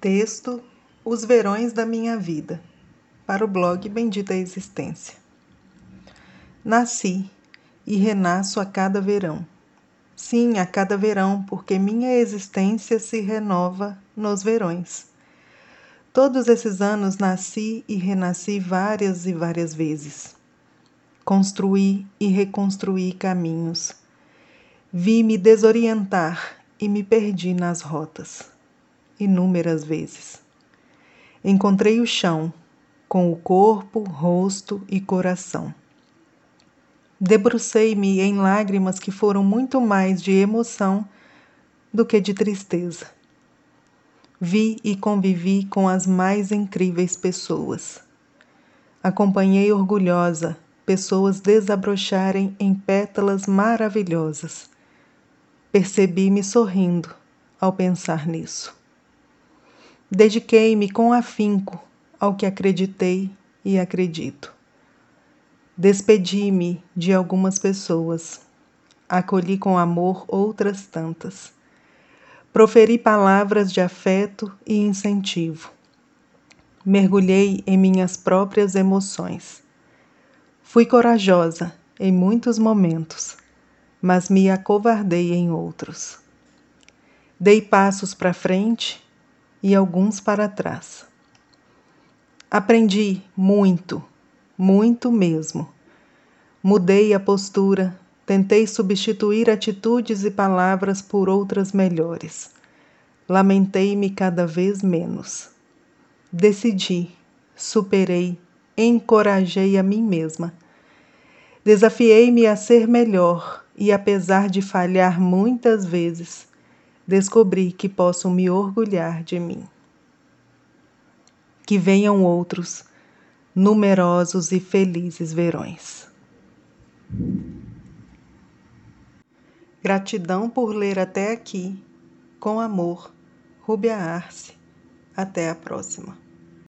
Texto Os Verões da Minha Vida, para o blog Bendita Existência. Nasci e renasço a cada verão. Sim, a cada verão, porque minha existência se renova nos verões. Todos esses anos nasci e renasci várias e várias vezes. Construí e reconstruí caminhos. Vi me desorientar e me perdi nas rotas inúmeras vezes. Encontrei o chão, com o corpo, rosto e coração. Debrucei-me em lágrimas que foram muito mais de emoção do que de tristeza. Vi e convivi com as mais incríveis pessoas. Acompanhei orgulhosa pessoas desabrocharem em pétalas maravilhosas. Percebi-me sorrindo ao pensar nisso. Dediquei-me com afinco ao que acreditei e acredito. Despedi-me de algumas pessoas, acolhi com amor outras tantas. Proferi palavras de afeto e incentivo. Mergulhei em minhas próprias emoções. Fui corajosa em muitos momentos, mas me acovardei em outros. Dei passos para frente e alguns para trás. Aprendi muito, muito mesmo. Mudei a postura, tentei substituir atitudes e palavras por outras melhores. Lamentei-me cada vez menos. Decidi, superei, encorajei a mim mesma. Desafiei-me a ser melhor e, apesar de falhar muitas vezes, descobri que posso me orgulhar de mim. Que venham outros, numerosos e felizes verões. Gratidão por ler até aqui. Com amor, Rúbia Arce. Até a próxima.